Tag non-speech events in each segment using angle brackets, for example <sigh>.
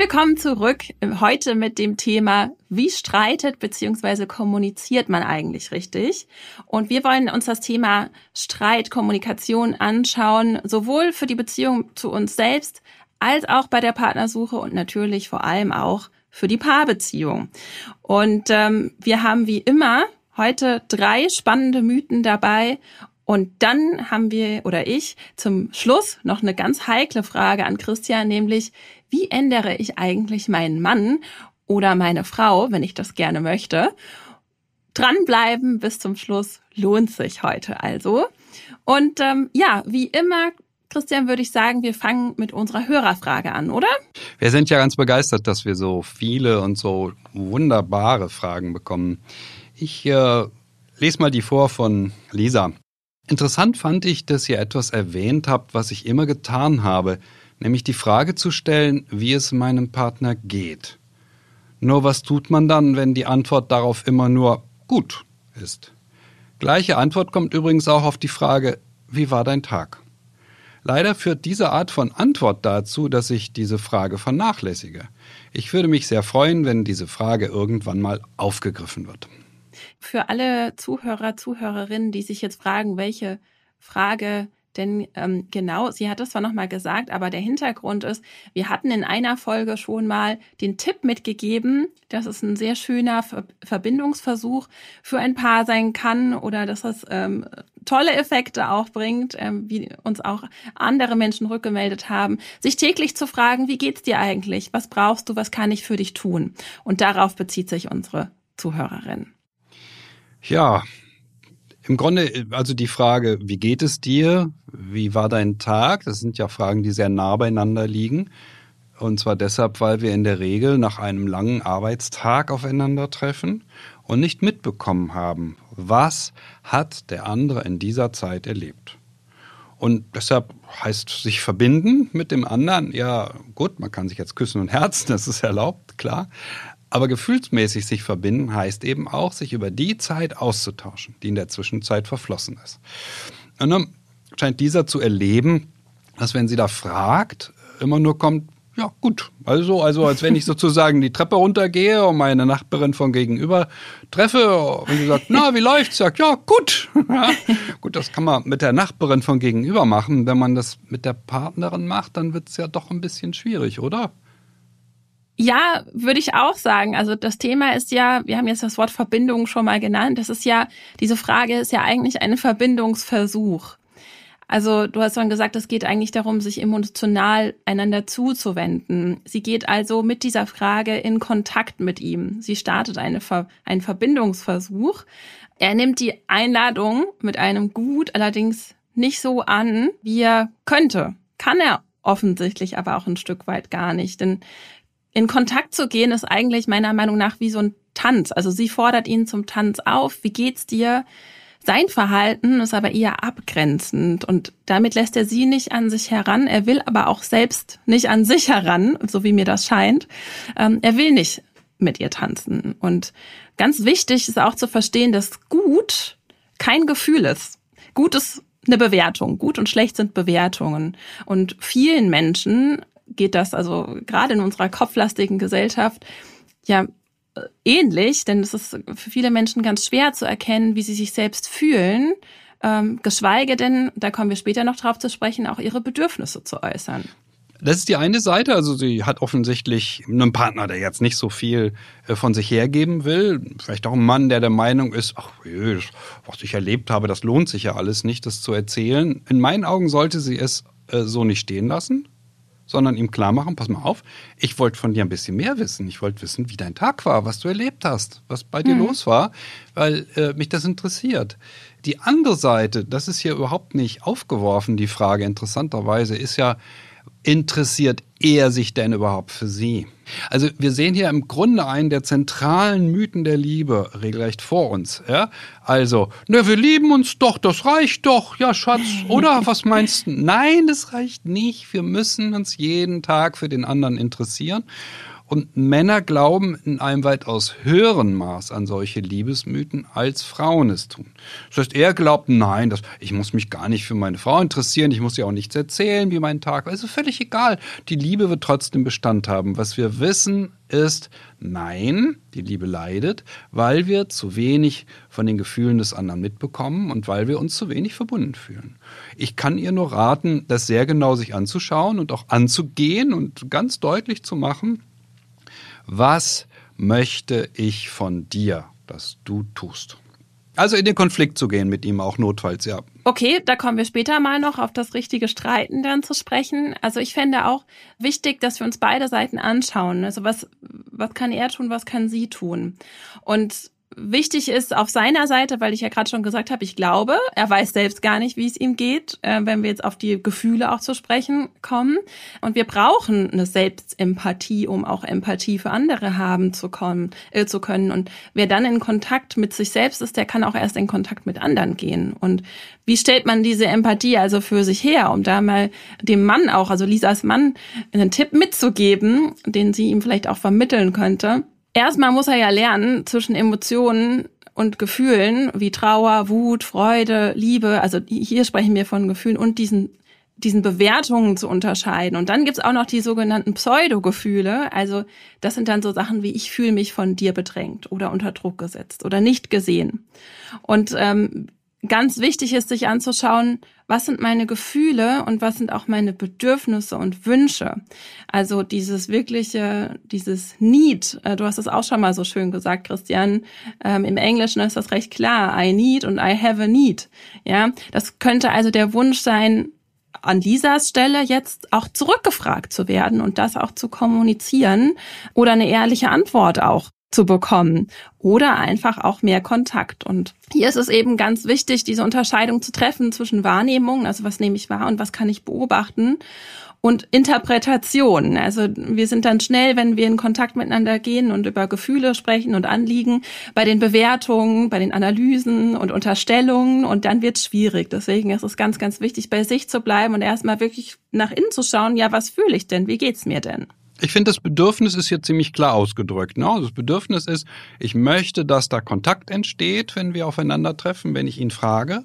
Willkommen zurück. Heute mit dem Thema, wie streitet bzw. kommuniziert man eigentlich richtig? Und wir wollen uns das Thema Streit, Kommunikation anschauen, sowohl für die Beziehung zu uns selbst als auch bei der Partnersuche und natürlich vor allem auch für die Paarbeziehung. Und ähm, wir haben wie immer heute drei spannende Mythen dabei und dann haben wir oder ich zum Schluss noch eine ganz heikle Frage an Christian, nämlich wie ändere ich eigentlich meinen Mann oder meine Frau, wenn ich das gerne möchte? Dranbleiben bis zum Schluss lohnt sich heute also. Und ähm, ja, wie immer Christian, würde ich sagen, wir fangen mit unserer Hörerfrage an, oder? Wir sind ja ganz begeistert, dass wir so viele und so wunderbare Fragen bekommen. Ich äh, lese mal die vor von Lisa. Interessant fand ich, dass ihr etwas erwähnt habt, was ich immer getan habe, nämlich die Frage zu stellen, wie es meinem Partner geht. Nur was tut man dann, wenn die Antwort darauf immer nur gut ist? Gleiche Antwort kommt übrigens auch auf die Frage, wie war dein Tag? Leider führt diese Art von Antwort dazu, dass ich diese Frage vernachlässige. Ich würde mich sehr freuen, wenn diese Frage irgendwann mal aufgegriffen wird. Für alle Zuhörer, Zuhörerinnen, die sich jetzt fragen, welche Frage denn ähm, genau, sie hat es zwar nochmal gesagt, aber der Hintergrund ist, wir hatten in einer Folge schon mal den Tipp mitgegeben, dass es ein sehr schöner Ver Verbindungsversuch für ein Paar sein kann oder dass es ähm, tolle Effekte auch bringt, ähm, wie uns auch andere Menschen rückgemeldet haben, sich täglich zu fragen, wie geht's dir eigentlich? Was brauchst du? Was kann ich für dich tun? Und darauf bezieht sich unsere Zuhörerin. Ja, im Grunde, also die Frage, wie geht es dir? Wie war dein Tag? Das sind ja Fragen, die sehr nah beieinander liegen. Und zwar deshalb, weil wir in der Regel nach einem langen Arbeitstag aufeinandertreffen und nicht mitbekommen haben, was hat der andere in dieser Zeit erlebt. Und deshalb heißt sich verbinden mit dem anderen, ja gut, man kann sich jetzt küssen und herzen, das ist erlaubt, klar. Aber gefühlsmäßig sich verbinden heißt eben auch, sich über die Zeit auszutauschen, die in der Zwischenzeit verflossen ist. Und dann scheint dieser zu erleben, dass wenn sie da fragt, immer nur kommt, ja, gut. Also, also als wenn ich <laughs> sozusagen die Treppe runtergehe und meine Nachbarin von gegenüber treffe und sie sagt, na, wie läuft's? Sagt, ja, gut. <laughs> Ja, gut, das kann man mit der Nachbarin von gegenüber machen. Wenn man das mit der Partnerin macht, dann wird's ja doch ein bisschen schwierig, oder? Ja, würde ich auch sagen. Also das Thema ist ja, wir haben jetzt das Wort Verbindung schon mal genannt. Das ist ja, diese Frage ist ja eigentlich ein Verbindungsversuch. Also du hast schon gesagt, es geht eigentlich darum, sich emotional einander zuzuwenden. Sie geht also mit dieser Frage in Kontakt mit ihm. Sie startet eine Ver einen Verbindungsversuch. Er nimmt die Einladung mit einem Gut allerdings nicht so an, wie er könnte. Kann er offensichtlich aber auch ein Stück weit gar nicht. Denn in Kontakt zu gehen ist eigentlich meiner Meinung nach wie so ein Tanz. Also sie fordert ihn zum Tanz auf. Wie geht's dir? Sein Verhalten ist aber eher abgrenzend und damit lässt er sie nicht an sich heran. Er will aber auch selbst nicht an sich heran, so wie mir das scheint. Ähm, er will nicht mit ihr tanzen. Und ganz wichtig ist auch zu verstehen, dass gut kein Gefühl ist. Gut ist eine Bewertung. Gut und schlecht sind Bewertungen. Und vielen Menschen geht das also gerade in unserer kopflastigen Gesellschaft ja äh, ähnlich, denn es ist für viele Menschen ganz schwer zu erkennen, wie sie sich selbst fühlen, ähm, geschweige denn, da kommen wir später noch drauf zu sprechen, auch ihre Bedürfnisse zu äußern. Das ist die eine Seite. Also sie hat offensichtlich einen Partner, der jetzt nicht so viel äh, von sich hergeben will. Vielleicht auch ein Mann, der der Meinung ist, ach, was ich erlebt habe, das lohnt sich ja alles nicht, das zu erzählen. In meinen Augen sollte sie es äh, so nicht stehen lassen sondern ihm klar machen, pass mal auf, ich wollte von dir ein bisschen mehr wissen. Ich wollte wissen, wie dein Tag war, was du erlebt hast, was bei dir mhm. los war, weil äh, mich das interessiert. Die andere Seite, das ist hier überhaupt nicht aufgeworfen, die Frage interessanterweise, ist ja, interessiert er sich denn überhaupt für sie? Also wir sehen hier im Grunde einen der zentralen Mythen der Liebe regelrecht vor uns. Ja? Also, na, wir lieben uns doch, das reicht doch, ja Schatz, <laughs> oder? Was meinst du? Nein, das reicht nicht. Wir müssen uns jeden Tag für den anderen interessieren. Und Männer glauben in einem weitaus höheren Maß an solche Liebesmythen, als Frauen es tun. Das heißt, er glaubt, nein, das, ich muss mich gar nicht für meine Frau interessieren, ich muss ihr auch nichts erzählen, wie mein Tag war. Also völlig egal. Die Liebe wird trotzdem Bestand haben. Was wir wissen ist, nein, die Liebe leidet, weil wir zu wenig von den Gefühlen des anderen mitbekommen und weil wir uns zu wenig verbunden fühlen. Ich kann ihr nur raten, das sehr genau sich anzuschauen und auch anzugehen und ganz deutlich zu machen, was möchte ich von dir, dass du tust? Also in den Konflikt zu gehen mit ihm auch notfalls, ja. Okay, da kommen wir später mal noch auf das richtige Streiten dann zu sprechen. Also ich fände auch wichtig, dass wir uns beide Seiten anschauen. Also was, was kann er tun, was kann sie tun? Und wichtig ist auf seiner Seite, weil ich ja gerade schon gesagt habe, ich glaube, er weiß selbst gar nicht, wie es ihm geht, äh, wenn wir jetzt auf die Gefühle auch zu sprechen kommen. Und wir brauchen eine Selbstempathie, um auch Empathie für andere haben zu, kommen, äh, zu können. Und wer dann in Kontakt mit sich selbst ist, der kann auch erst in Kontakt mit anderen gehen. Und wie stellt man diese Empathie also für sich her, um da mal dem Mann auch, also Lisas Mann, einen Tipp mitzugeben, den sie ihm vielleicht auch vermitteln könnte? Erstmal muss er ja lernen, zwischen Emotionen und Gefühlen wie Trauer, Wut, Freude, Liebe, also hier sprechen wir von Gefühlen und diesen diesen Bewertungen zu unterscheiden. Und dann gibt's auch noch die sogenannten Pseudogefühle. Also das sind dann so Sachen wie ich fühle mich von dir bedrängt oder unter Druck gesetzt oder nicht gesehen. Und ähm, ganz wichtig ist, sich anzuschauen, was sind meine Gefühle und was sind auch meine Bedürfnisse und Wünsche. Also dieses wirkliche, dieses Need, äh, du hast es auch schon mal so schön gesagt, Christian, ähm, im Englischen ist das recht klar, I need und I have a need. Ja, das könnte also der Wunsch sein, an Lisas Stelle jetzt auch zurückgefragt zu werden und das auch zu kommunizieren oder eine ehrliche Antwort auch zu bekommen oder einfach auch mehr Kontakt. Und hier ist es eben ganz wichtig, diese Unterscheidung zu treffen zwischen Wahrnehmung, also was nehme ich wahr und was kann ich beobachten und Interpretation. Also wir sind dann schnell, wenn wir in Kontakt miteinander gehen und über Gefühle sprechen und Anliegen, bei den Bewertungen, bei den Analysen und Unterstellungen und dann wird es schwierig. Deswegen ist es ganz, ganz wichtig, bei sich zu bleiben und erstmal wirklich nach innen zu schauen, ja, was fühle ich denn? Wie geht's mir denn? Ich finde, das Bedürfnis ist hier ziemlich klar ausgedrückt. Ne? Das Bedürfnis ist, ich möchte, dass da Kontakt entsteht, wenn wir aufeinandertreffen, wenn ich ihn frage.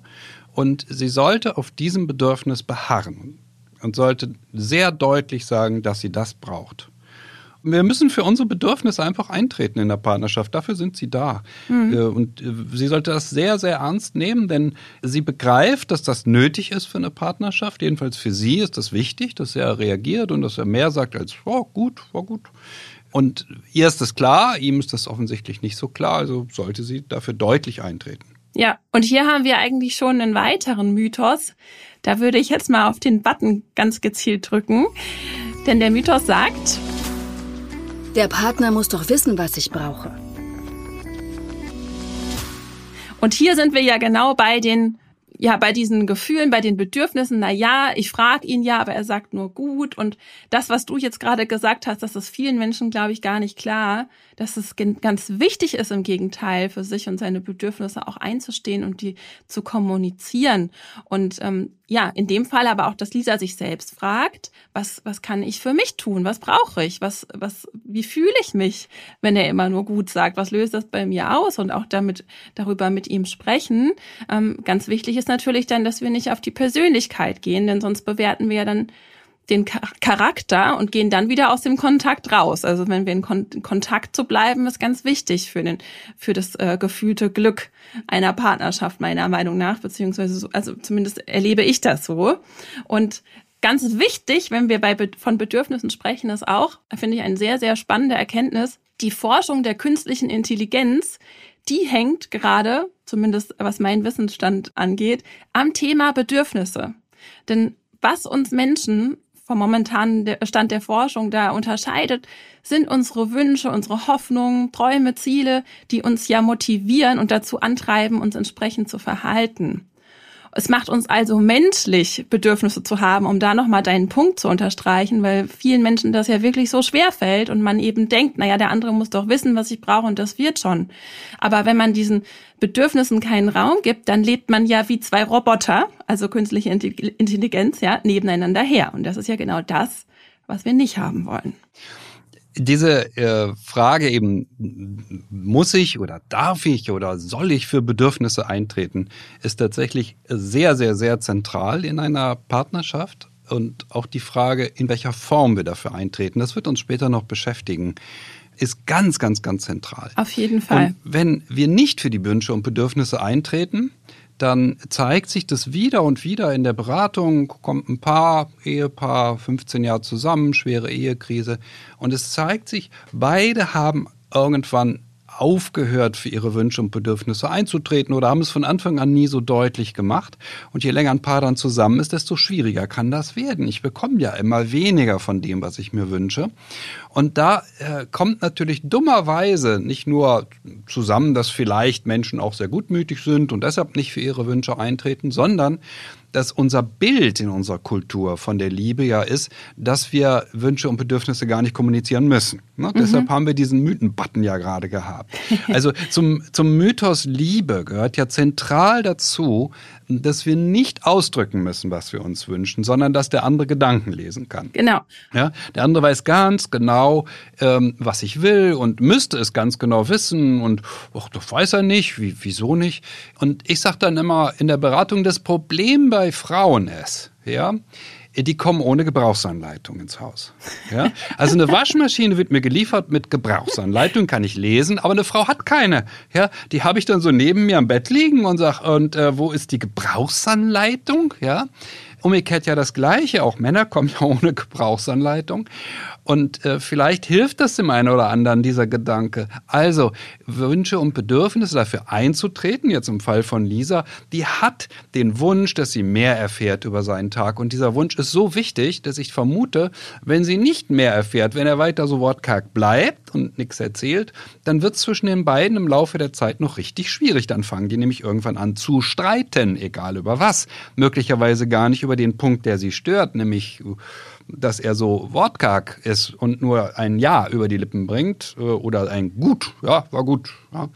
Und sie sollte auf diesem Bedürfnis beharren und sollte sehr deutlich sagen, dass sie das braucht wir müssen für unsere Bedürfnisse einfach eintreten in der Partnerschaft. Dafür sind sie da. Mhm. Äh, und äh, sie sollte das sehr, sehr ernst nehmen, denn sie begreift, dass das nötig ist für eine Partnerschaft. Jedenfalls für sie ist das wichtig, dass er reagiert und dass er mehr sagt als, oh, gut, war gut. Und ihr ist das klar, ihm ist das offensichtlich nicht so klar, also sollte sie dafür deutlich eintreten. Ja, und hier haben wir eigentlich schon einen weiteren Mythos. Da würde ich jetzt mal auf den Button ganz gezielt drücken. Denn der Mythos sagt, der Partner muss doch wissen, was ich brauche. Und hier sind wir ja genau bei den ja, bei diesen Gefühlen, bei den Bedürfnissen, na ja, ich frage ihn ja, aber er sagt nur gut. Und das, was du jetzt gerade gesagt hast, das ist vielen Menschen, glaube ich, gar nicht klar, dass es ganz wichtig ist, im Gegenteil, für sich und seine Bedürfnisse auch einzustehen und die zu kommunizieren. Und ähm, ja, in dem Fall aber auch, dass Lisa sich selbst fragt, was, was kann ich für mich tun? Was brauche ich? Was, was, wie fühle ich mich, wenn er immer nur gut sagt? Was löst das bei mir aus? Und auch damit, darüber mit ihm sprechen. Ähm, ganz wichtig ist natürlich dann, dass wir nicht auf die Persönlichkeit gehen, denn sonst bewerten wir ja dann den Charakter und gehen dann wieder aus dem Kontakt raus. Also wenn wir in, Kon Kontakt zu bleiben, ist ganz wichtig für den für das äh, gefühlte Glück einer Partnerschaft meiner Meinung nach, beziehungsweise so, also zumindest erlebe ich das so. Und ganz wichtig, wenn wir bei von Bedürfnissen sprechen, ist auch, finde ich, eine sehr sehr spannende Erkenntnis. Die Forschung der künstlichen Intelligenz, die hängt gerade, zumindest was mein Wissensstand angeht, am Thema Bedürfnisse. Denn was uns Menschen vom momentanen Stand der Forschung da unterscheidet, sind unsere Wünsche, unsere Hoffnungen, Träume, Ziele, die uns ja motivieren und dazu antreiben, uns entsprechend zu verhalten. Es macht uns also menschlich, Bedürfnisse zu haben, um da nochmal deinen Punkt zu unterstreichen, weil vielen Menschen das ja wirklich so schwer fällt und man eben denkt, naja, der andere muss doch wissen, was ich brauche und das wird schon. Aber wenn man diesen Bedürfnissen keinen Raum gibt, dann lebt man ja wie zwei Roboter, also künstliche Intelligenz, ja, nebeneinander her. Und das ist ja genau das, was wir nicht haben wollen diese äh, Frage eben, muss ich oder darf ich oder soll ich für Bedürfnisse eintreten, ist tatsächlich sehr, sehr, sehr zentral in einer Partnerschaft. Und auch die Frage, in welcher Form wir dafür eintreten, das wird uns später noch beschäftigen, ist ganz, ganz, ganz zentral. Auf jeden Fall. Und wenn wir nicht für die Wünsche und Bedürfnisse eintreten, dann zeigt sich das wieder und wieder in der Beratung, kommt ein Paar, Ehepaar, 15 Jahre zusammen, schwere Ehekrise. Und es zeigt sich, beide haben irgendwann aufgehört, für ihre Wünsche und Bedürfnisse einzutreten oder haben es von Anfang an nie so deutlich gemacht. Und je länger ein Paar dann zusammen ist, desto schwieriger kann das werden. Ich bekomme ja immer weniger von dem, was ich mir wünsche. Und da äh, kommt natürlich dummerweise nicht nur zusammen, dass vielleicht Menschen auch sehr gutmütig sind und deshalb nicht für ihre Wünsche eintreten, sondern dass unser Bild in unserer Kultur von der Liebe ja ist, dass wir Wünsche und Bedürfnisse gar nicht kommunizieren müssen. Ne? Mhm. Deshalb haben wir diesen Mythen-Button ja gerade gehabt. <laughs> Also zum, zum Mythos Liebe gehört ja zentral dazu, dass wir nicht ausdrücken müssen, was wir uns wünschen, sondern dass der andere Gedanken lesen kann. Genau. Ja, der andere weiß ganz genau, ähm, was ich will und müsste es ganz genau wissen und ach, das weiß er nicht, wie, wieso nicht. Und ich sage dann immer in der Beratung, das Problem bei Frauen ist, ja, die kommen ohne Gebrauchsanleitung ins Haus. Ja? Also eine Waschmaschine wird mir geliefert mit Gebrauchsanleitung, kann ich lesen, aber eine Frau hat keine. Ja? Die habe ich dann so neben mir am Bett liegen und sage, und äh, wo ist die Gebrauchsanleitung? Ja? Umgekehrt ja das Gleiche. Auch Männer kommen ja <laughs> ohne Gebrauchsanleitung. Und äh, vielleicht hilft das dem einen oder anderen, dieser Gedanke. Also Wünsche und Bedürfnisse dafür einzutreten, jetzt im Fall von Lisa, die hat den Wunsch, dass sie mehr erfährt über seinen Tag. Und dieser Wunsch ist so wichtig, dass ich vermute, wenn sie nicht mehr erfährt, wenn er weiter so wortkarg bleibt und nichts erzählt, dann wird es zwischen den beiden im Laufe der Zeit noch richtig schwierig. Dann fangen die nämlich irgendwann an zu streiten, egal über was. Möglicherweise gar nicht über den Punkt, der sie stört, nämlich dass er so wortkarg ist und nur ein Ja über die Lippen bringt äh, oder ein Gut, ja, war gut. Ja.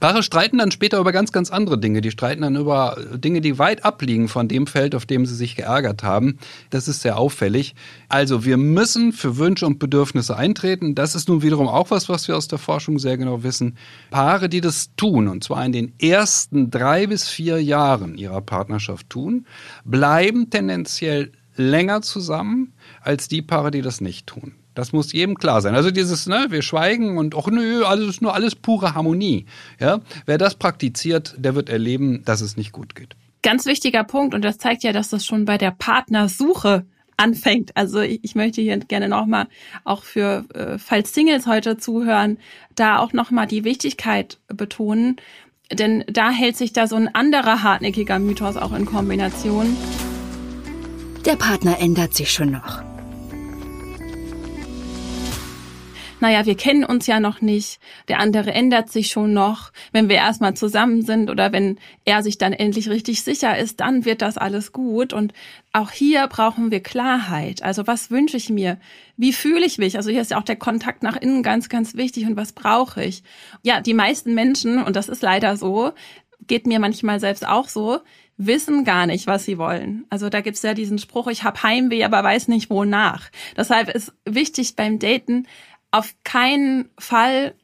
Paare streiten dann später über ganz, ganz andere Dinge. Die streiten dann über Dinge, die weit abliegen von dem Feld, auf dem sie sich geärgert haben. Das ist sehr auffällig. Also wir müssen für Wünsche und Bedürfnisse eintreten. Das ist nun wiederum auch was, was wir aus der Forschung sehr genau wissen. Paare, die das tun, und zwar in den ersten drei bis vier Jahren ihrer Partnerschaft tun, bleiben tendenziell länger zusammen als die Paare, die das nicht tun. Das muss jedem klar sein. Also dieses, ne, wir schweigen und ach nö, alles ist nur alles pure Harmonie. Ja, wer das praktiziert, der wird erleben, dass es nicht gut geht. Ganz wichtiger Punkt und das zeigt ja, dass das schon bei der Partnersuche anfängt. Also ich, ich möchte hier gerne nochmal auch für äh, falls Singles heute zuhören, da auch nochmal die Wichtigkeit betonen, denn da hält sich da so ein anderer hartnäckiger Mythos auch in Kombination. Der Partner ändert sich schon noch. naja, wir kennen uns ja noch nicht, der andere ändert sich schon noch, wenn wir erstmal zusammen sind oder wenn er sich dann endlich richtig sicher ist, dann wird das alles gut. Und auch hier brauchen wir Klarheit. Also was wünsche ich mir? Wie fühle ich mich? Also hier ist ja auch der Kontakt nach innen ganz, ganz wichtig. Und was brauche ich? Ja, die meisten Menschen, und das ist leider so, geht mir manchmal selbst auch so, wissen gar nicht, was sie wollen. Also da gibt's ja diesen Spruch, ich habe Heimweh, aber weiß nicht wonach. Deshalb ist wichtig beim Daten auf keinen Fall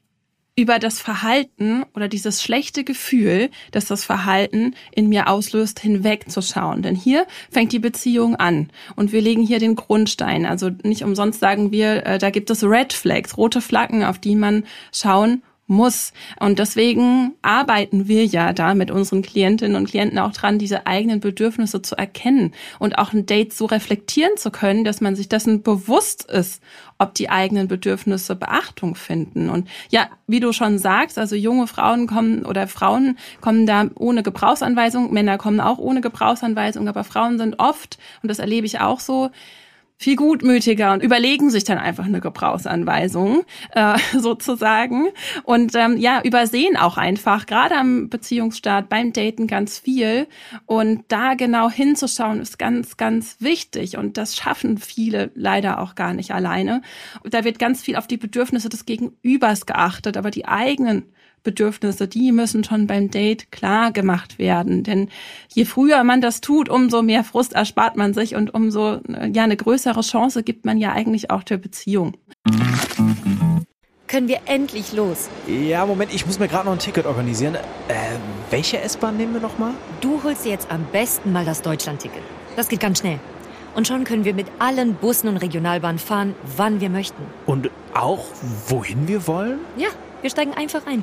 über das Verhalten oder dieses schlechte Gefühl, das das Verhalten in mir auslöst, hinwegzuschauen. Denn hier fängt die Beziehung an und wir legen hier den Grundstein. Also nicht umsonst sagen wir, äh, da gibt es Red Flags, rote Flaggen, auf die man schauen muss. Und deswegen arbeiten wir ja da mit unseren Klientinnen und Klienten auch dran, diese eigenen Bedürfnisse zu erkennen und auch ein Date so reflektieren zu können, dass man sich dessen bewusst ist, ob die eigenen Bedürfnisse Beachtung finden. Und ja, wie du schon sagst, also junge Frauen kommen oder Frauen kommen da ohne Gebrauchsanweisung, Männer kommen auch ohne Gebrauchsanweisung, aber Frauen sind oft, und das erlebe ich auch so, viel gutmütiger und überlegen sich dann einfach eine Gebrauchsanweisung äh, <laughs> sozusagen. Und ähm, ja übersehen auch einfach gerade am Beziehungsstart beim Daten ganz viel. Und da genau hinzuschauen ist ganz ganz wichtig. Und das schaffen viele leider auch gar nicht alleine. Und da wird ganz viel auf die Bedürfnisse des Gegenübers geachtet, aber die eigenen Bedürfnisse, die müssen schon beim Date klar gemacht werden. Denn je früher man das tut, umso mehr Frust erspart man sich und umso ja eine größere Chance gibt man ja eigentlich auch der Beziehung. Können wir endlich los? Ja, Moment, ich muss mir gerade noch ein Ticket organisieren. Äh, welche S-Bahn nehmen wir nochmal? Du holst dir jetzt am besten mal das Deutschland-Ticket. Das geht ganz schnell. Und schon können wir mit allen Bussen und Regionalbahnen fahren, wann wir möchten. Und auch wohin wir wollen? Ja, wir steigen einfach ein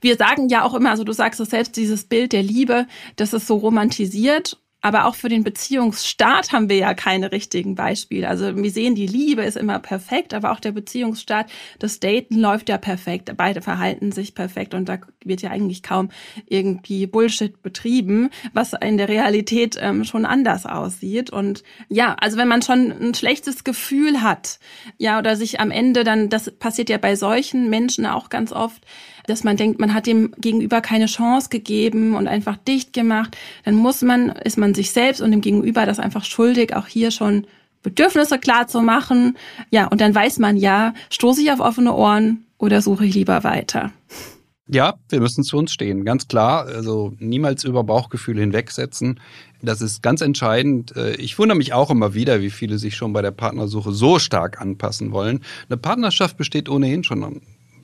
Wir sagen ja auch immer, also du sagst es selbst, dieses Bild der Liebe, das ist so romantisiert aber auch für den Beziehungsstart haben wir ja keine richtigen Beispiele. Also wir sehen, die Liebe ist immer perfekt, aber auch der Beziehungsstart, das Daten läuft ja perfekt. Beide verhalten sich perfekt und da wird ja eigentlich kaum irgendwie Bullshit betrieben, was in der Realität ähm, schon anders aussieht. Und ja, also wenn man schon ein schlechtes Gefühl hat, ja, oder sich am Ende dann, das passiert ja bei solchen Menschen auch ganz oft, dass man denkt, man hat dem Gegenüber keine Chance gegeben und einfach dicht gemacht, dann muss man, ist man sich selbst und dem Gegenüber das einfach schuldig, auch hier schon Bedürfnisse klar zu machen. Ja, und dann weiß man ja, stoße ich auf offene Ohren oder suche ich lieber weiter. Ja, wir müssen zu uns stehen, ganz klar. Also niemals über Bauchgefühle hinwegsetzen. Das ist ganz entscheidend. Äh, ich wundere mich auch immer wieder, wie viele sich schon bei der Partnersuche so stark anpassen wollen. Eine Partnerschaft besteht ohnehin schon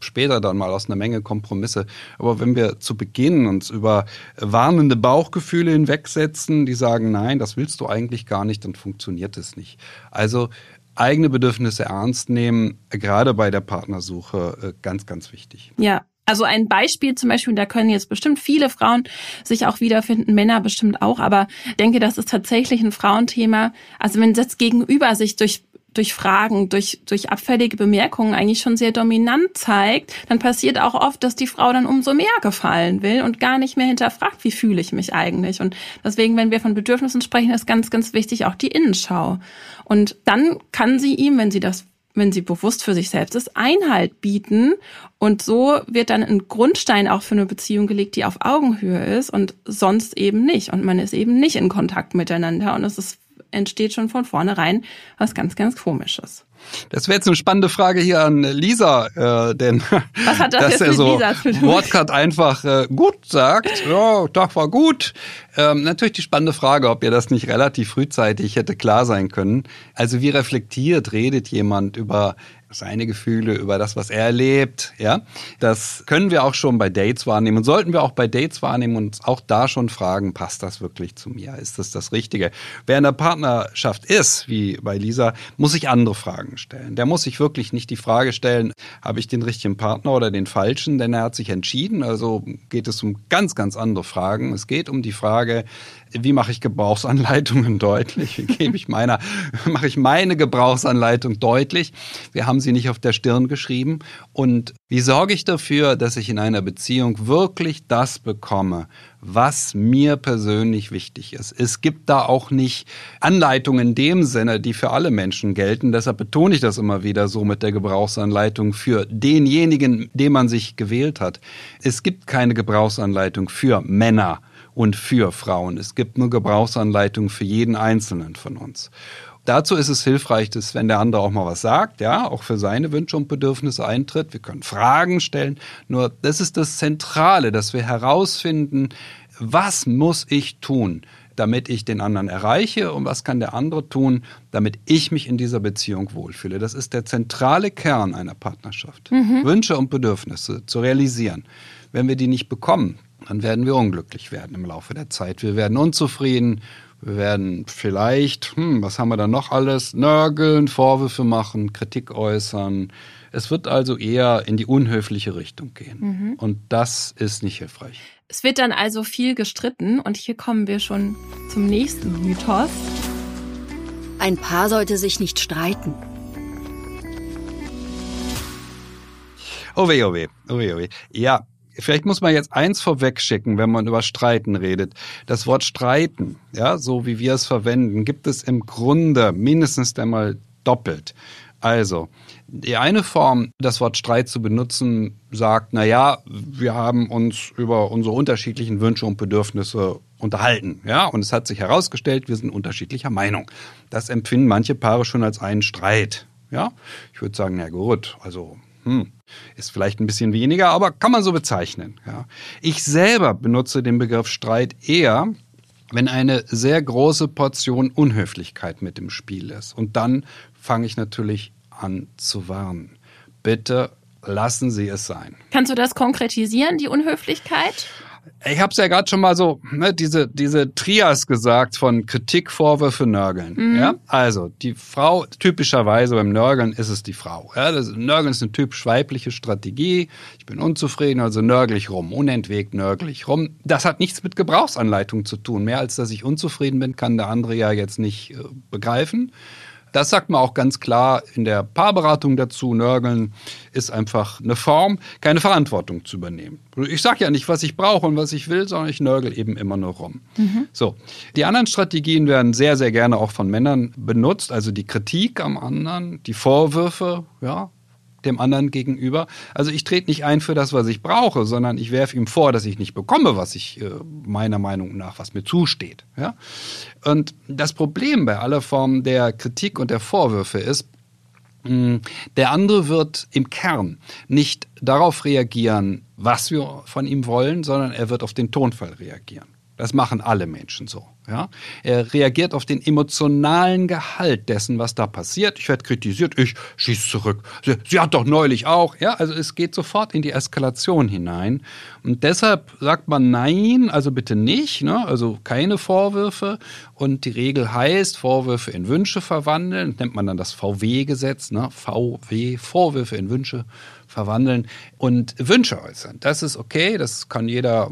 später dann mal aus einer Menge Kompromisse. Aber wenn wir zu Beginn uns über warnende Bauchgefühle hinwegsetzen, die sagen, nein, das willst du eigentlich gar nicht, dann funktioniert es nicht. Also eigene Bedürfnisse ernst nehmen, gerade bei der Partnersuche, äh, ganz, ganz wichtig. Ja, also ein Beispiel zum Beispiel, da können jetzt bestimmt viele Frauen sich auch wiederfinden, Männer bestimmt auch, aber denke, das ist tatsächlich ein Frauenthema. Also wenn das Gegenüber sich durch durch Fragen, durch, durch abfällige Bemerkungen eigentlich schon sehr dominant zeigt, dann passiert auch oft, dass die Frau dann umso mehr gefallen will und gar nicht mehr hinterfragt, wie fühle ich mich eigentlich. Und deswegen, wenn wir von Bedürfnissen sprechen, ist ganz, ganz wichtig auch die Innenschau. Und dann kann sie ihm, wenn sie das wenn sie bewusst für sich selbst ist, Einhalt bieten. Und so wird dann ein Grundstein auch für eine Beziehung gelegt, die auf Augenhöhe ist und sonst eben nicht. Und man ist eben nicht in Kontakt miteinander. Und es ist entsteht schon von vornherein was ganz, ganz Komisches. Das wäre jetzt eine spannende Frage hier an Lisa, äh, denn <laughs> was hat das dass jetzt er so? Wortcut einfach äh, gut sagt, ja, doch war gut. Ähm, natürlich die spannende Frage, ob ihr das nicht relativ frühzeitig hätte klar sein können. Also wie reflektiert redet jemand über seine Gefühle, über das, was er erlebt, ja. Das können wir auch schon bei Dates wahrnehmen und sollten wir auch bei Dates wahrnehmen und auch da schon fragen, passt das wirklich zu mir? Ist das das Richtige? Wer in der Partnerschaft ist, wie bei Lisa, muss sich andere Fragen stellen. Der muss sich wirklich nicht die Frage stellen, habe ich den richtigen Partner oder den falschen, denn er hat sich entschieden. Also geht es um ganz, ganz andere Fragen. Es geht um die Frage, wie mache ich Gebrauchsanleitungen <laughs> deutlich? Wie gebe ich meiner, mache ich meine Gebrauchsanleitung deutlich? Wir haben sie nicht auf der Stirn geschrieben. Und wie sorge ich dafür, dass ich in einer Beziehung wirklich das bekomme, was mir persönlich wichtig ist? Es gibt da auch nicht Anleitungen in dem Sinne, die für alle Menschen gelten. Deshalb betone ich das immer wieder so mit der Gebrauchsanleitung für denjenigen, den man sich gewählt hat. Es gibt keine Gebrauchsanleitung für Männer und für Frauen. Es gibt eine Gebrauchsanleitung für jeden Einzelnen von uns. Dazu ist es hilfreich, dass wenn der andere auch mal was sagt, ja, auch für seine Wünsche und Bedürfnisse eintritt. Wir können Fragen stellen. Nur das ist das Zentrale, dass wir herausfinden, was muss ich tun, damit ich den anderen erreiche und was kann der andere tun, damit ich mich in dieser Beziehung wohlfühle. Das ist der zentrale Kern einer Partnerschaft. Mhm. Wünsche und Bedürfnisse zu realisieren. Wenn wir die nicht bekommen, dann werden wir unglücklich werden im Laufe der Zeit. Wir werden unzufrieden, Wir werden vielleicht, hm, was haben wir da noch alles? Nörgeln, Vorwürfe machen, Kritik äußern. Es wird also eher in die unhöfliche Richtung gehen. Mhm. Und das ist nicht hilfreich. Es wird dann also viel gestritten und hier kommen wir schon zum nächsten Mythos. Ein Paar sollte sich nicht streiten. Oh weh, oh weh, oh weh, oh weh. Ja, vielleicht muss man jetzt eins vorwegschicken, wenn man über Streiten redet. Das Wort Streiten, ja, so wie wir es verwenden, gibt es im Grunde mindestens einmal doppelt. Also, die eine Form, das Wort Streit zu benutzen, sagt, na ja, wir haben uns über unsere unterschiedlichen Wünsche und Bedürfnisse unterhalten, ja, und es hat sich herausgestellt, wir sind unterschiedlicher Meinung. Das empfinden manche Paare schon als einen Streit, ja. Ich würde sagen, na gut, also hm, ist vielleicht ein bisschen weniger, aber kann man so bezeichnen. Ja. Ich selber benutze den Begriff Streit eher, wenn eine sehr große Portion Unhöflichkeit mit im Spiel ist. Und dann fange ich natürlich an zu warnen. Bitte lassen Sie es sein. Kannst du das konkretisieren, die Unhöflichkeit? Ich habe es ja gerade schon mal so, ne, diese, diese Trias gesagt von Kritik, Vorwürfe, Nörgeln. Mhm. Ja? Also, die Frau, typischerweise beim Nörgeln ist es die Frau. Ja? Das, Nörgeln ist eine typisch weibliche Strategie. Ich bin unzufrieden, also nörgel ich rum, unentwegt nörgel ich rum. Das hat nichts mit Gebrauchsanleitung zu tun. Mehr als dass ich unzufrieden bin, kann der andere ja jetzt nicht äh, begreifen. Das sagt man auch ganz klar in der Paarberatung dazu. Nörgeln ist einfach eine Form, keine Verantwortung zu übernehmen. Ich sage ja nicht, was ich brauche und was ich will, sondern ich nörgel eben immer nur rum. Mhm. So, die anderen Strategien werden sehr, sehr gerne auch von Männern benutzt. Also die Kritik am anderen, die Vorwürfe, ja, dem anderen gegenüber. Also ich trete nicht ein für das, was ich brauche, sondern ich werfe ihm vor, dass ich nicht bekomme, was ich äh, meiner Meinung nach, was mir zusteht. Ja? Und das Problem bei aller Form der Kritik und der Vorwürfe ist, hm, der andere wird im Kern nicht darauf reagieren, was wir von ihm wollen, sondern er wird auf den Tonfall reagieren. Das machen alle Menschen so. Ja? Er reagiert auf den emotionalen Gehalt dessen, was da passiert. Ich werde kritisiert, ich schieße zurück. Sie, sie, hat doch neulich auch. Ja, also es geht sofort in die Eskalation hinein. Und deshalb sagt man nein, also bitte nicht. Ne? Also keine Vorwürfe. Und die Regel heißt, Vorwürfe in Wünsche verwandeln. Das nennt man dann das VW-Gesetz. Ne? VW, Vorwürfe in Wünsche verwandeln und Wünsche äußern. Das ist okay, das kann jeder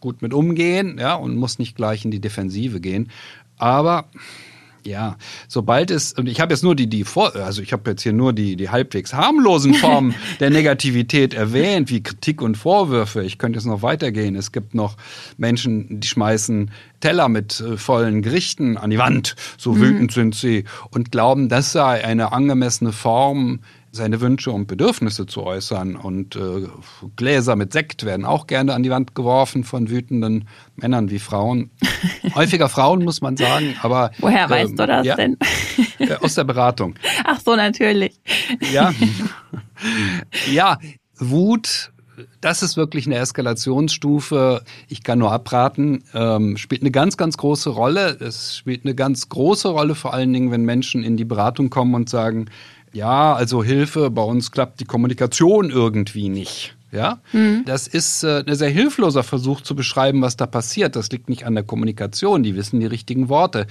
gut mit umgehen, ja, und muss nicht gleich in die Defensive gehen. Aber ja, sobald es, und ich habe jetzt nur die, die vor, also ich habe jetzt hier nur die, die halbwegs harmlosen <laughs> Formen der Negativität erwähnt, wie Kritik und Vorwürfe. Ich könnte jetzt noch weitergehen. Es gibt noch Menschen, die schmeißen Teller mit äh, vollen Gerichten an die Wand. So mhm. wütend sind sie und glauben, das sei eine angemessene Form seine Wünsche und Bedürfnisse zu äußern. Und äh, Gläser mit Sekt werden auch gerne an die Wand geworfen von wütenden Männern wie Frauen. <laughs> Häufiger Frauen, muss man sagen, aber. Woher äh, weißt du das ja, denn? Äh, aus der Beratung. <laughs> Ach so, natürlich. Ja. Ja, Wut das ist wirklich eine Eskalationsstufe. Ich kann nur abraten. Ähm, spielt eine ganz, ganz große Rolle. Es spielt eine ganz große Rolle, vor allen Dingen, wenn Menschen in die Beratung kommen und sagen, ja, also Hilfe, bei uns klappt die Kommunikation irgendwie nicht. Ja, mhm. das ist äh, ein sehr hilfloser Versuch zu beschreiben, was da passiert. Das liegt nicht an der Kommunikation, die wissen die richtigen Worte.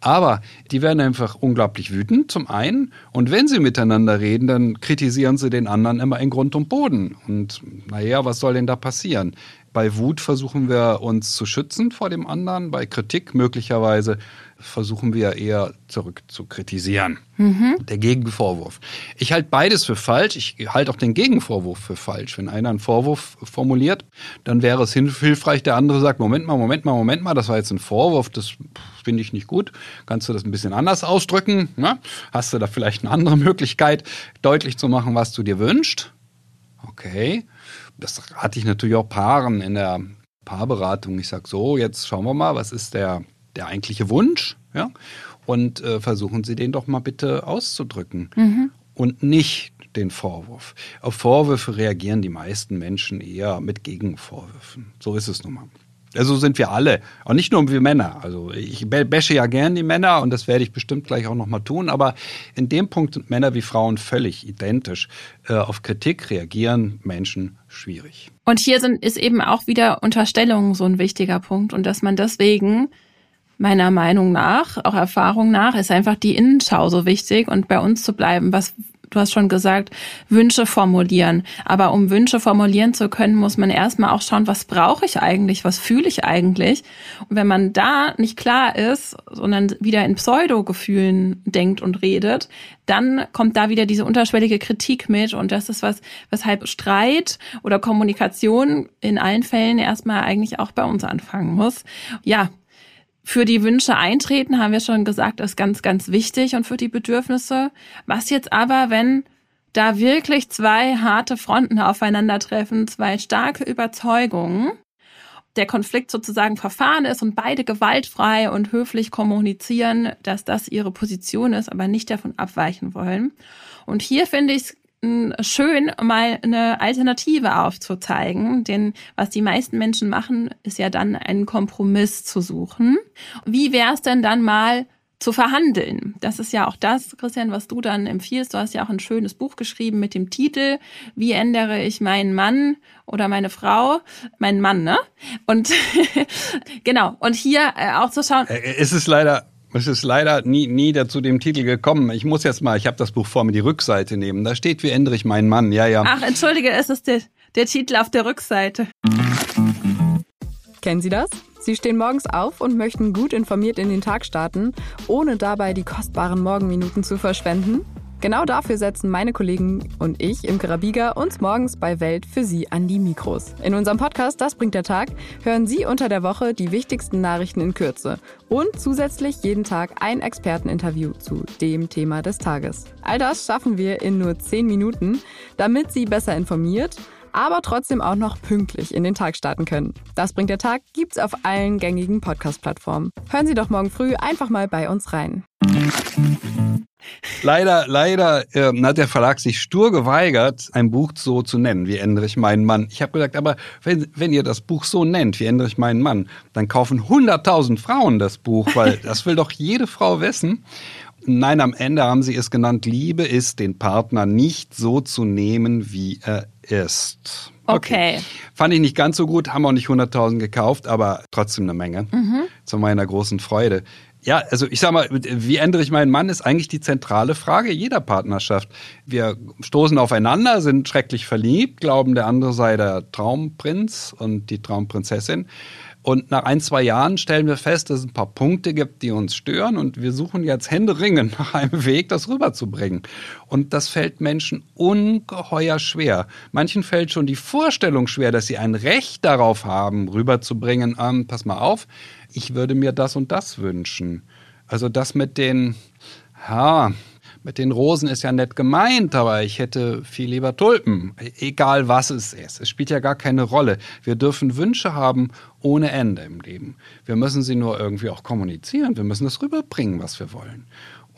Aber die werden einfach unglaublich wütend, zum einen. Und wenn sie miteinander reden, dann kritisieren sie den anderen immer in Grund und Boden. Und naja, was soll denn da passieren? Bei Wut versuchen wir uns zu schützen vor dem anderen, bei Kritik möglicherweise versuchen wir eher zurück zu kritisieren. Mhm. Der Gegenvorwurf. Ich halte beides für falsch. Ich halte auch den Gegenvorwurf für falsch. Wenn einer einen Vorwurf formuliert, dann wäre es hilfreich, der andere sagt, Moment mal, Moment mal, Moment mal, das war jetzt ein Vorwurf, das finde ich nicht gut. Kannst du das ein bisschen anders ausdrücken? Ne? Hast du da vielleicht eine andere Möglichkeit, deutlich zu machen, was du dir wünschst? Okay. Das rate ich natürlich auch Paaren in der Paarberatung. Ich sage so, jetzt schauen wir mal, was ist der der eigentliche Wunsch, ja, und äh, versuchen Sie den doch mal bitte auszudrücken mhm. und nicht den Vorwurf. Auf Vorwürfe reagieren die meisten Menschen eher mit Gegenvorwürfen. So ist es nun mal. Also sind wir alle, auch nicht nur wir Männer. Also ich bashe ja gern die Männer und das werde ich bestimmt gleich auch nochmal tun, aber in dem Punkt sind Männer wie Frauen völlig identisch. Äh, auf Kritik reagieren Menschen schwierig. Und hier sind, ist eben auch wieder Unterstellung so ein wichtiger Punkt und dass man deswegen meiner Meinung nach, auch Erfahrung nach, ist einfach die Innenschau so wichtig und bei uns zu bleiben. Was du hast schon gesagt, Wünsche formulieren. Aber um Wünsche formulieren zu können, muss man erstmal auch schauen, was brauche ich eigentlich, was fühle ich eigentlich. Und wenn man da nicht klar ist, sondern wieder in Pseudo-Gefühlen denkt und redet, dann kommt da wieder diese unterschwellige Kritik mit. Und das ist was, weshalb Streit oder Kommunikation in allen Fällen erstmal eigentlich auch bei uns anfangen muss. Ja, für die Wünsche eintreten, haben wir schon gesagt, ist ganz, ganz wichtig und für die Bedürfnisse. Was jetzt aber, wenn da wirklich zwei harte Fronten aufeinandertreffen, zwei starke Überzeugungen, der Konflikt sozusagen verfahren ist und beide gewaltfrei und höflich kommunizieren, dass das ihre Position ist, aber nicht davon abweichen wollen. Und hier finde ich es schön, mal eine Alternative aufzuzeigen. Denn was die meisten Menschen machen, ist ja dann einen Kompromiss zu suchen. Wie wäre es denn dann mal zu verhandeln? Das ist ja auch das, Christian, was du dann empfiehlst. Du hast ja auch ein schönes Buch geschrieben mit dem Titel Wie ändere ich meinen Mann oder meine Frau? Meinen Mann, ne? Und <laughs> genau. Und hier äh, auch zu schauen. Äh, es ist leider es ist leider nie, nie dazu dem Titel gekommen. Ich muss jetzt mal, ich habe das Buch vor mir, die Rückseite nehmen. Da steht, wie ändere ich meinen Mann? Ja, ja. Ach, entschuldige, es ist der, der Titel auf der Rückseite. Kennen Sie das? Sie stehen morgens auf und möchten gut informiert in den Tag starten, ohne dabei die kostbaren Morgenminuten zu verschwenden? Genau dafür setzen meine Kollegen und ich im Karabiga uns morgens bei Welt für Sie an die Mikros. In unserem Podcast Das bringt der Tag hören Sie unter der Woche die wichtigsten Nachrichten in Kürze und zusätzlich jeden Tag ein Experteninterview zu dem Thema des Tages. All das schaffen wir in nur 10 Minuten, damit Sie besser informiert aber trotzdem auch noch pünktlich in den Tag starten können. Das bringt der Tag gibt's auf allen gängigen Podcast-Plattformen. Hören Sie doch morgen früh einfach mal bei uns rein. Leider, leider äh, hat der Verlag sich stur geweigert, ein Buch so zu nennen, wie ändere ich meinen Mann. Ich habe gesagt, aber wenn, wenn ihr das Buch so nennt, wie ändere ich meinen Mann, dann kaufen 100.000 Frauen das Buch, weil <laughs> das will doch jede Frau wissen. Nein, am Ende haben sie es genannt, Liebe ist, den Partner nicht so zu nehmen, wie er ist. Okay. okay. Fand ich nicht ganz so gut, haben auch nicht 100.000 gekauft, aber trotzdem eine Menge. Mhm. Zu meiner großen Freude. Ja, also ich sag mal, wie ändere ich meinen Mann, ist eigentlich die zentrale Frage jeder Partnerschaft. Wir stoßen aufeinander, sind schrecklich verliebt, glauben, der andere sei der Traumprinz und die Traumprinzessin. Und nach ein, zwei Jahren stellen wir fest, dass es ein paar Punkte gibt, die uns stören und wir suchen jetzt händeringend nach einem Weg, das rüberzubringen. Und das fällt Menschen ungeheuer schwer. Manchen fällt schon die Vorstellung schwer, dass sie ein Recht darauf haben, rüberzubringen, ähm, pass mal auf, ich würde mir das und das wünschen. Also das mit den, ja, mit den Rosen ist ja nett gemeint, aber ich hätte viel lieber Tulpen. Egal was es ist. Es spielt ja gar keine Rolle. Wir dürfen Wünsche haben ohne Ende im Leben. Wir müssen sie nur irgendwie auch kommunizieren. Wir müssen das rüberbringen, was wir wollen.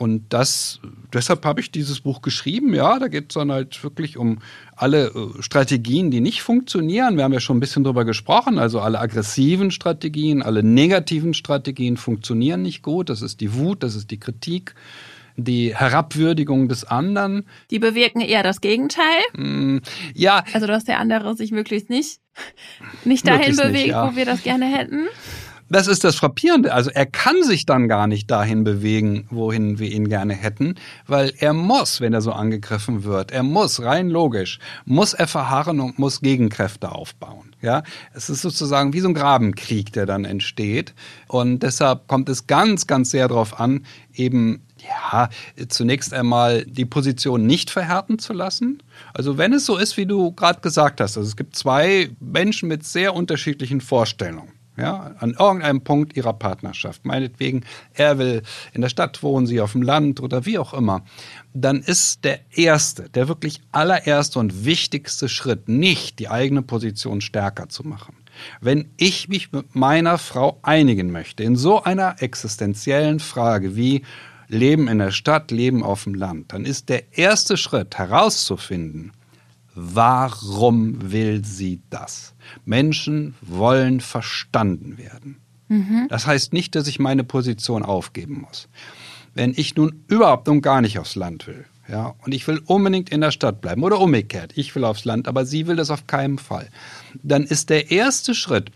Und das, deshalb habe ich dieses Buch geschrieben. Ja, da geht es dann halt wirklich um alle äh, Strategien, die nicht funktionieren. Wir haben ja schon ein bisschen drüber gesprochen. Also alle aggressiven Strategien, alle negativen Strategien funktionieren nicht gut. Das ist die Wut, das ist die Kritik die Herabwürdigung des anderen. Die bewirken eher das Gegenteil. Mm, ja. Also, dass der andere sich wirklich nicht, nicht dahin bewegt, nicht, ja. wo wir das gerne hätten. Das ist das Frappierende. Also er kann sich dann gar nicht dahin bewegen, wohin wir ihn gerne hätten, weil er muss, wenn er so angegriffen wird, er muss, rein logisch, muss er verharren und muss Gegenkräfte aufbauen. Ja, es ist sozusagen wie so ein Grabenkrieg, der dann entsteht. Und deshalb kommt es ganz, ganz sehr darauf an, eben ja, zunächst einmal die Position nicht verhärten zu lassen. Also wenn es so ist, wie du gerade gesagt hast, also es gibt zwei Menschen mit sehr unterschiedlichen Vorstellungen ja, an irgendeinem Punkt ihrer Partnerschaft, meinetwegen, er will in der Stadt wohnen, sie auf dem Land oder wie auch immer, dann ist der erste, der wirklich allererste und wichtigste Schritt nicht die eigene Position stärker zu machen. Wenn ich mich mit meiner Frau einigen möchte in so einer existenziellen Frage wie Leben in der Stadt, Leben auf dem Land, dann ist der erste Schritt herauszufinden, warum will sie das? Menschen wollen verstanden werden. Mhm. Das heißt nicht, dass ich meine Position aufgeben muss. Wenn ich nun überhaupt und gar nicht aufs Land will, ja, und ich will unbedingt in der Stadt bleiben oder umgekehrt, ich will aufs Land, aber sie will das auf keinen Fall, dann ist der erste Schritt,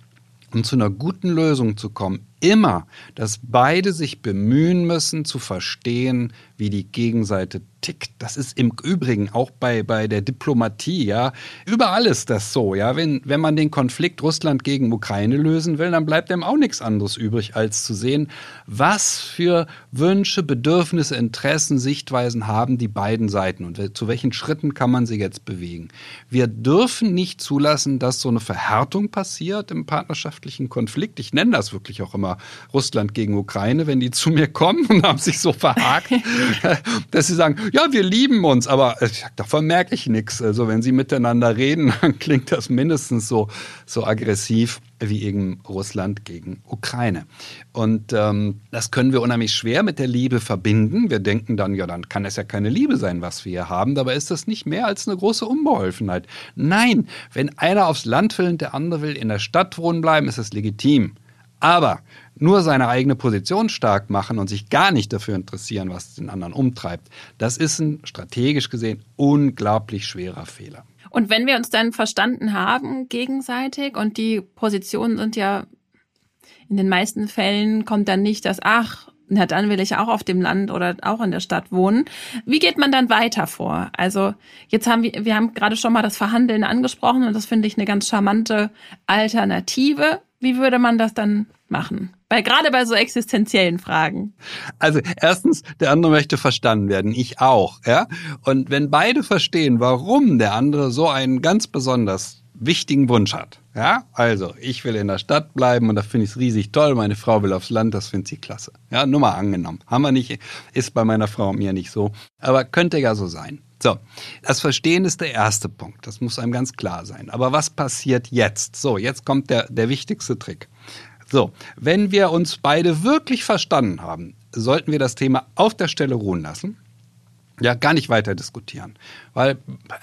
um zu einer guten Lösung zu kommen, immer, dass beide sich bemühen müssen zu verstehen, wie die Gegenseite tickt. Das ist im Übrigen auch bei, bei der Diplomatie, ja. Überall ist das so, ja. Wenn, wenn man den Konflikt Russland gegen Ukraine lösen will, dann bleibt einem auch nichts anderes übrig, als zu sehen, was für Wünsche, Bedürfnisse, Interessen, Sichtweisen haben die beiden Seiten und zu welchen Schritten kann man sie jetzt bewegen. Wir dürfen nicht zulassen, dass so eine Verhärtung passiert im partnerschaftlichen Konflikt. Ich nenne das wirklich auch immer Russland gegen Ukraine, wenn die zu mir kommen und haben sich so verhakt. <laughs> dass sie sagen, ja, wir lieben uns, aber davon merke ich nichts. Also wenn sie miteinander reden, <laughs> dann klingt das mindestens so, so aggressiv wie eben Russland gegen Ukraine. Und ähm, das können wir unheimlich schwer mit der Liebe verbinden. Wir denken dann, ja, dann kann es ja keine Liebe sein, was wir hier haben. Dabei ist das nicht mehr als eine große Unbeholfenheit. Nein, wenn einer aufs Land will und der andere will in der Stadt wohnen bleiben, ist das legitim. Aber nur seine eigene Position stark machen und sich gar nicht dafür interessieren, was den anderen umtreibt, das ist ein strategisch gesehen unglaublich schwerer Fehler. Und wenn wir uns dann verstanden haben gegenseitig und die Positionen sind ja in den meisten Fällen kommt dann nicht das, ach, na dann will ich auch auf dem Land oder auch in der Stadt wohnen. Wie geht man dann weiter vor? Also jetzt haben wir, wir haben gerade schon mal das Verhandeln angesprochen und das finde ich eine ganz charmante Alternative. Wie würde man das dann machen? Weil gerade bei so existenziellen Fragen. Also erstens, der andere möchte verstanden werden, ich auch, ja. Und wenn beide verstehen, warum der andere so einen ganz besonders wichtigen Wunsch hat, ja, also ich will in der Stadt bleiben und da finde ich es riesig toll. Meine Frau will aufs Land, das findet sie klasse. Ja, nur mal angenommen. Haben wir nicht, ist bei meiner Frau und mir nicht so, aber könnte ja so sein. So, das Verstehen ist der erste Punkt. Das muss einem ganz klar sein. Aber was passiert jetzt? So, jetzt kommt der, der wichtigste Trick. So, wenn wir uns beide wirklich verstanden haben, sollten wir das Thema auf der Stelle ruhen lassen. Ja, gar nicht weiter diskutieren. Weil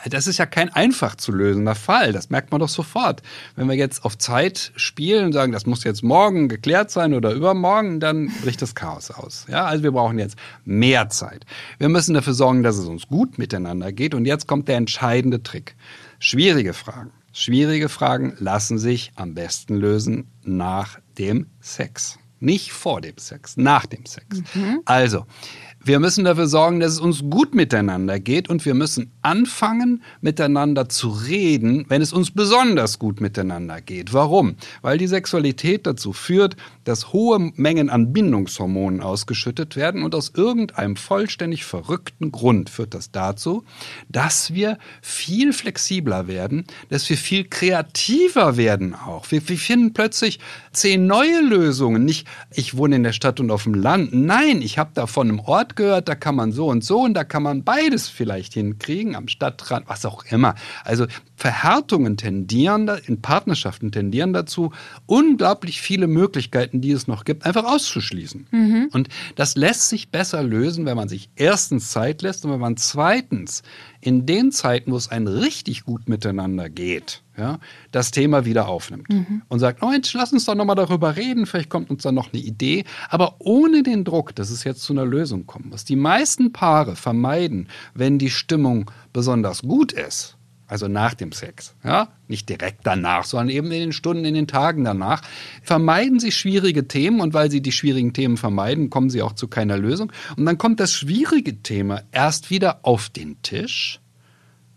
das ist ja kein einfach zu lösender Fall. Das merkt man doch sofort. Wenn wir jetzt auf Zeit spielen und sagen, das muss jetzt morgen geklärt sein oder übermorgen, dann bricht das Chaos aus. Ja, also wir brauchen jetzt mehr Zeit. Wir müssen dafür sorgen, dass es uns gut miteinander geht. Und jetzt kommt der entscheidende Trick. Schwierige Fragen Schwierige Fragen lassen sich am besten lösen nach dem Sex. Nicht vor dem Sex, nach dem Sex. Mhm. Also, wir müssen dafür sorgen, dass es uns gut miteinander geht und wir müssen anfangen, miteinander zu reden, wenn es uns besonders gut miteinander geht. Warum? Weil die Sexualität dazu führt, dass hohe Mengen an Bindungshormonen ausgeschüttet werden und aus irgendeinem vollständig verrückten Grund führt das dazu, dass wir viel flexibler werden, dass wir viel kreativer werden auch. Wir, wir finden plötzlich zehn neue Lösungen. Nicht, ich wohne in der Stadt und auf dem Land. Nein, ich habe da von einem Ort gehört, da kann man so und so und da kann man beides vielleicht hinkriegen, am Stadtrand, was auch immer. Also Verhärtungen tendieren, in Partnerschaften tendieren dazu, unglaublich viele Möglichkeiten, die es noch gibt, einfach auszuschließen. Mhm. Und das lässt sich besser lösen, wenn man sich erstens Zeit lässt und wenn man zweitens in den Zeiten, wo es ein richtig gut miteinander geht, ja, das Thema wieder aufnimmt mhm. und sagt, oh Mensch, lass uns doch nochmal darüber reden, vielleicht kommt uns dann noch eine Idee, aber ohne den Druck, dass es jetzt zu einer Lösung kommen muss. Die meisten Paare vermeiden, wenn die Stimmung besonders gut ist, also nach dem Sex, ja, nicht direkt danach, sondern eben in den Stunden, in den Tagen danach, vermeiden sie schwierige Themen und weil sie die schwierigen Themen vermeiden, kommen sie auch zu keiner Lösung und dann kommt das schwierige Thema erst wieder auf den Tisch,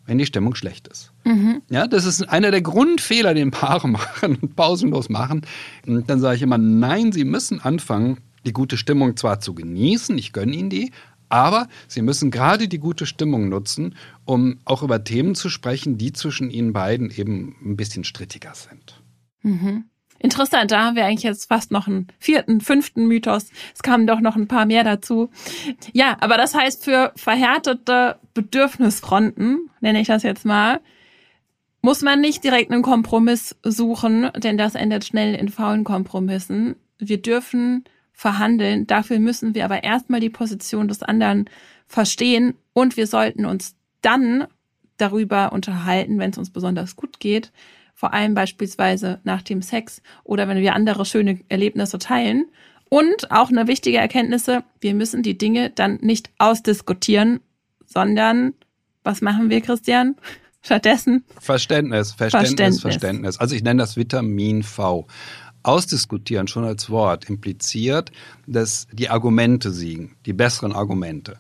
wenn die Stimmung schlecht ist. Mhm. Ja, das ist einer der Grundfehler, den Paare <laughs> machen und pausenlos machen. Und dann sage ich immer, nein, sie müssen anfangen, die gute Stimmung zwar zu genießen, ich gönne ihnen die, aber Sie müssen gerade die gute Stimmung nutzen, um auch über Themen zu sprechen, die zwischen Ihnen beiden eben ein bisschen strittiger sind. Mhm. Interessant, da haben wir eigentlich jetzt fast noch einen vierten, fünften Mythos. Es kamen doch noch ein paar mehr dazu. Ja, aber das heißt, für verhärtete Bedürfnisfronten, nenne ich das jetzt mal, muss man nicht direkt einen Kompromiss suchen, denn das endet schnell in faulen Kompromissen. Wir dürfen verhandeln. Dafür müssen wir aber erstmal die Position des anderen verstehen und wir sollten uns dann darüber unterhalten, wenn es uns besonders gut geht, vor allem beispielsweise nach dem Sex oder wenn wir andere schöne Erlebnisse teilen. Und auch eine wichtige Erkenntnisse, wir müssen die Dinge dann nicht ausdiskutieren, sondern was machen wir, Christian? <laughs> Stattdessen? Verständnis, Verständnis, Verständnis. Verständnis. Also ich nenne das Vitamin V. Ausdiskutieren schon als Wort impliziert, dass die Argumente siegen, die besseren Argumente.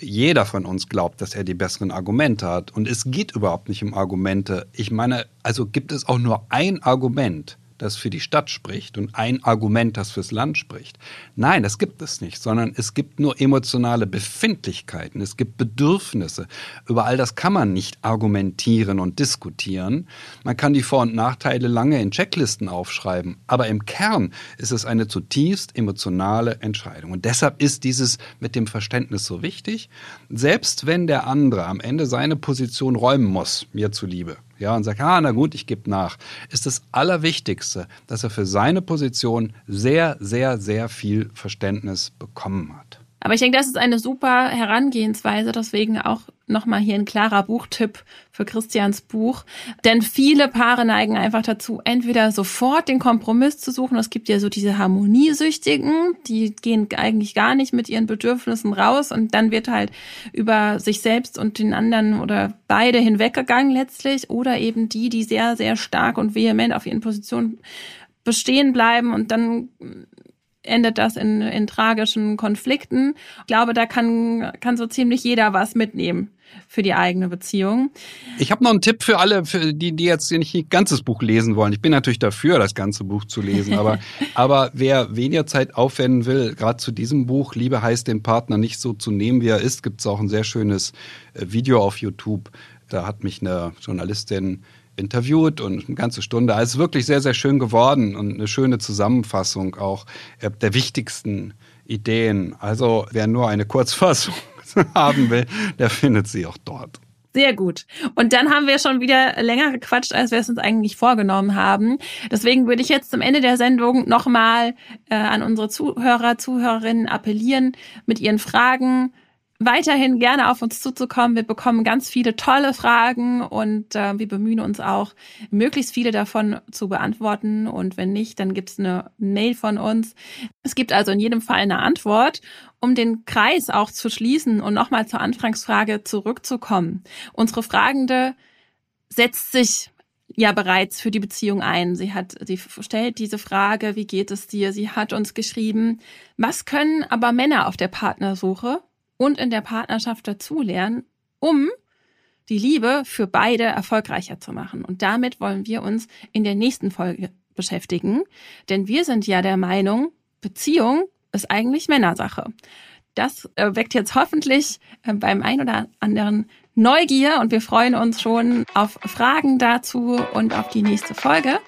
Jeder von uns glaubt, dass er die besseren Argumente hat. Und es geht überhaupt nicht um Argumente. Ich meine, also gibt es auch nur ein Argument, das für die Stadt spricht und ein Argument, das fürs Land spricht. Nein, das gibt es nicht, sondern es gibt nur emotionale Befindlichkeiten, es gibt Bedürfnisse. Über all das kann man nicht argumentieren und diskutieren. Man kann die Vor- und Nachteile lange in Checklisten aufschreiben, aber im Kern ist es eine zutiefst emotionale Entscheidung. Und deshalb ist dieses mit dem Verständnis so wichtig, selbst wenn der andere am Ende seine Position räumen muss, mir zuliebe ja, und sagt, ah, na gut, ich gebe nach, ist das Allerwichtigste, dass er für seine Position sehr, sehr, sehr viel Verständnis bekommen hat. Aber ich denke, das ist eine super Herangehensweise, deswegen auch nochmal hier ein klarer Buchtipp für Christians Buch. Denn viele Paare neigen einfach dazu, entweder sofort den Kompromiss zu suchen. Es gibt ja so diese Harmoniesüchtigen, die gehen eigentlich gar nicht mit ihren Bedürfnissen raus und dann wird halt über sich selbst und den anderen oder beide hinweggegangen letztlich. Oder eben die, die sehr, sehr stark und vehement auf ihren Positionen bestehen bleiben und dann endet das in, in tragischen Konflikten. Ich glaube, da kann, kann so ziemlich jeder was mitnehmen für die eigene Beziehung. Ich habe noch einen Tipp für alle, für die, die jetzt nicht ein ganzes Buch lesen wollen. Ich bin natürlich dafür, das ganze Buch zu lesen, aber, <laughs> aber wer weniger Zeit aufwenden will, gerade zu diesem Buch, Liebe heißt den Partner nicht so zu nehmen, wie er ist, gibt es auch ein sehr schönes äh, Video auf YouTube. Da hat mich eine Journalistin interviewt und eine ganze Stunde. Also es ist wirklich sehr, sehr schön geworden und eine schöne Zusammenfassung auch äh, der wichtigsten Ideen. Also wer nur eine Kurzfassung <laughs> haben will, der findet sie auch dort. Sehr gut. Und dann haben wir schon wieder länger gequatscht, als wir es uns eigentlich vorgenommen haben. Deswegen würde ich jetzt zum Ende der Sendung nochmal äh, an unsere Zuhörer, Zuhörerinnen appellieren, mit ihren Fragen weiterhin gerne auf uns zuzukommen. Wir bekommen ganz viele tolle Fragen und äh, wir bemühen uns auch, möglichst viele davon zu beantworten. Und wenn nicht, dann gibt es eine Mail von uns. Es gibt also in jedem Fall eine Antwort. Um den Kreis auch zu schließen und nochmal zur Anfangsfrage zurückzukommen. Unsere Fragende setzt sich ja bereits für die Beziehung ein. Sie hat, sie stellt diese Frage, wie geht es dir? Sie hat uns geschrieben, was können aber Männer auf der Partnersuche? Und in der Partnerschaft dazulernen, um die Liebe für beide erfolgreicher zu machen. Und damit wollen wir uns in der nächsten Folge beschäftigen, denn wir sind ja der Meinung, Beziehung ist eigentlich Männersache. Das äh, weckt jetzt hoffentlich äh, beim ein oder anderen Neugier und wir freuen uns schon auf Fragen dazu und auf die nächste Folge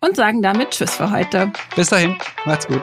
und sagen damit Tschüss für heute. Bis dahin, macht's gut.